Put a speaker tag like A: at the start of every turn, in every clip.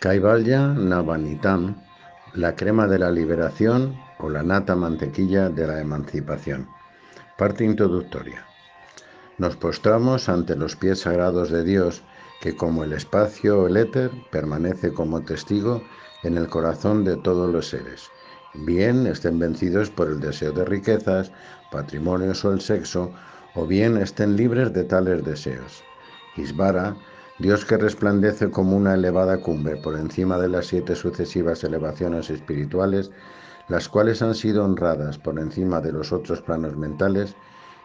A: Kaivalya Navanitam, la crema de la liberación o la nata mantequilla de la emancipación. Parte introductoria. Nos postramos ante los pies sagrados de Dios, que como el espacio o el éter permanece como testigo en el corazón de todos los seres. Bien estén vencidos por el deseo de riquezas, patrimonios o el sexo, o bien estén libres de tales deseos. Isvara Dios que resplandece como una elevada cumbre por encima de las siete sucesivas elevaciones espirituales, las cuales han sido honradas por encima de los otros planos mentales,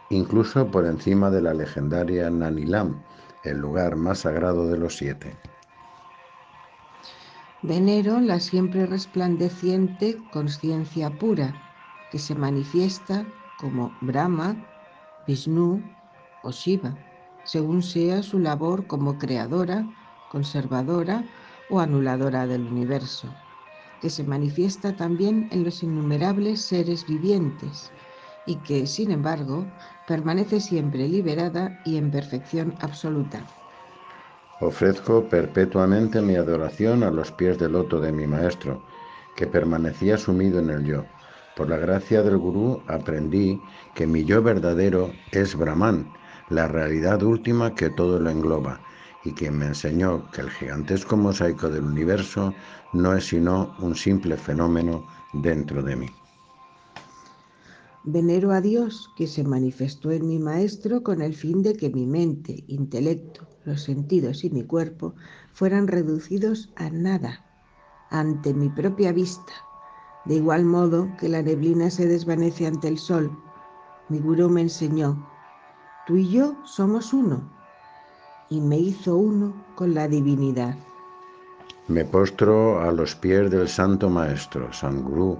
A: incluso por encima de la legendaria Nanilam, el lugar más sagrado de los siete.
B: Venero la siempre resplandeciente conciencia pura, que se manifiesta como Brahma, Vishnu o Shiva según sea su labor como creadora, conservadora o anuladora del universo, que se manifiesta también en los innumerables seres vivientes y que, sin embargo, permanece siempre liberada y en perfección absoluta.
A: Ofrezco perpetuamente mi adoración a los pies del loto de mi maestro, que permanecía sumido en el yo. Por la gracia del gurú aprendí que mi yo verdadero es Brahman, la realidad última que todo lo engloba y quien me enseñó que el gigantesco mosaico del universo no es sino un simple fenómeno dentro de mí.
B: Venero a Dios que se manifestó en mi maestro con el fin de que mi mente, intelecto, los sentidos y mi cuerpo fueran reducidos a nada ante mi propia vista, de igual modo que la neblina se desvanece ante el sol. Mi gurú me enseñó Tú y yo somos uno. Y me hizo uno con la divinidad.
A: Me postro a los pies del Santo Maestro, San Gurú,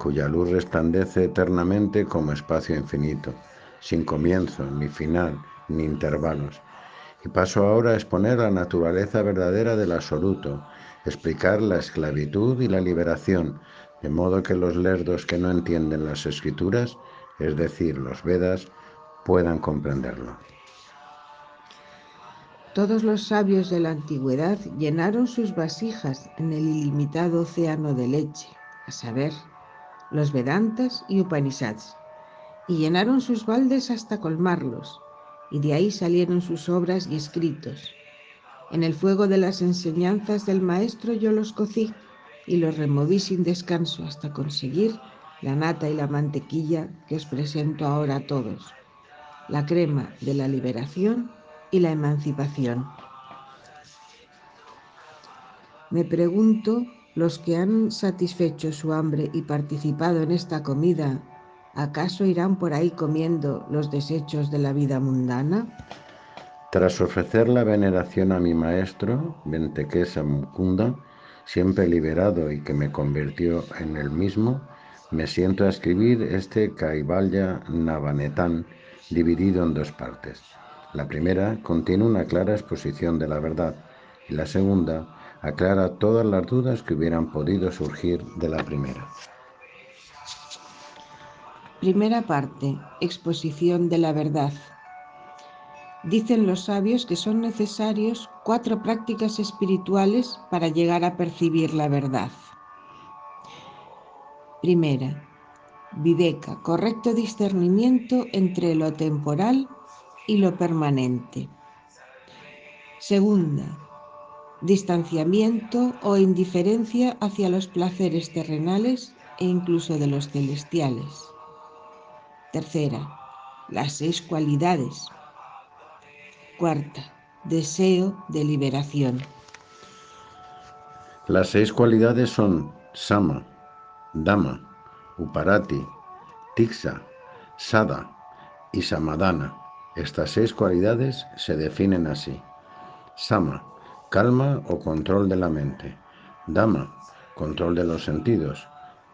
A: cuya luz resplandece eternamente como espacio infinito, sin comienzo, ni final, ni intervalos. Y paso ahora a exponer la naturaleza verdadera del absoluto, explicar la esclavitud y la liberación, de modo que los lerdos que no entienden las escrituras, es decir, los Vedas, puedan comprenderlo.
B: Todos los sabios de la antigüedad llenaron sus vasijas en el ilimitado océano de leche, a saber, los Vedantas y Upanishads, y llenaron sus baldes hasta colmarlos, y de ahí salieron sus obras y escritos. En el fuego de las enseñanzas del Maestro yo los cocí y los removí sin descanso hasta conseguir la nata y la mantequilla que os presento ahora a todos la crema de la liberación y la emancipación. Me pregunto, los que han satisfecho su hambre y participado en esta comida, ¿acaso irán por ahí comiendo los desechos de la vida mundana?
A: Tras ofrecer la veneración a mi maestro, Ventequesa Mukunda, siempre liberado y que me convirtió en el mismo, me siento a escribir este Kaivalya Navanetan, dividido en dos partes. La primera contiene una clara exposición de la verdad y la segunda aclara todas las dudas que hubieran podido surgir de la primera.
B: Primera parte. Exposición de la verdad. Dicen los sabios que son necesarios cuatro prácticas espirituales para llegar a percibir la verdad. Primera, Viveka, correcto discernimiento entre lo temporal y lo permanente. Segunda, distanciamiento o indiferencia hacia los placeres terrenales e incluso de los celestiales. Tercera, las seis cualidades. Cuarta, deseo de liberación.
A: Las seis cualidades son Sama, Dama, Uparati, Tixa, Sada y Samadana. Estas seis cualidades se definen así. Sama, calma o control de la mente. Dama, control de los sentidos.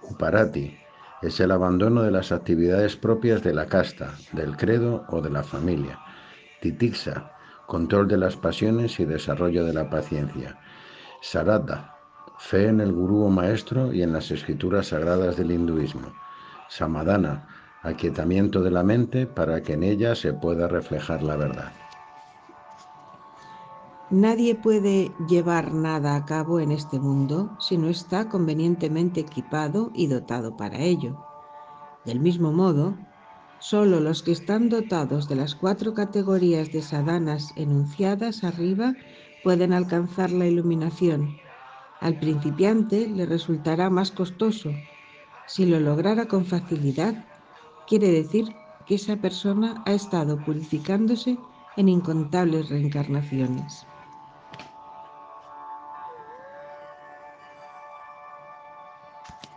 A: Uparati, es el abandono de las actividades propias de la casta, del credo o de la familia. Titixa, control de las pasiones y desarrollo de la paciencia. Sarada, fe en el gurú o maestro y en las escrituras sagradas del hinduismo. Samadana, aquietamiento de la mente para que en ella se pueda reflejar la verdad.
B: Nadie puede llevar nada a cabo en este mundo si no está convenientemente equipado y dotado para ello. Del mismo modo, solo los que están dotados de las cuatro categorías de sadanas enunciadas arriba pueden alcanzar la iluminación. Al principiante le resultará más costoso. Si lo lograra con facilidad, quiere decir que esa persona ha estado purificándose en incontables reencarnaciones.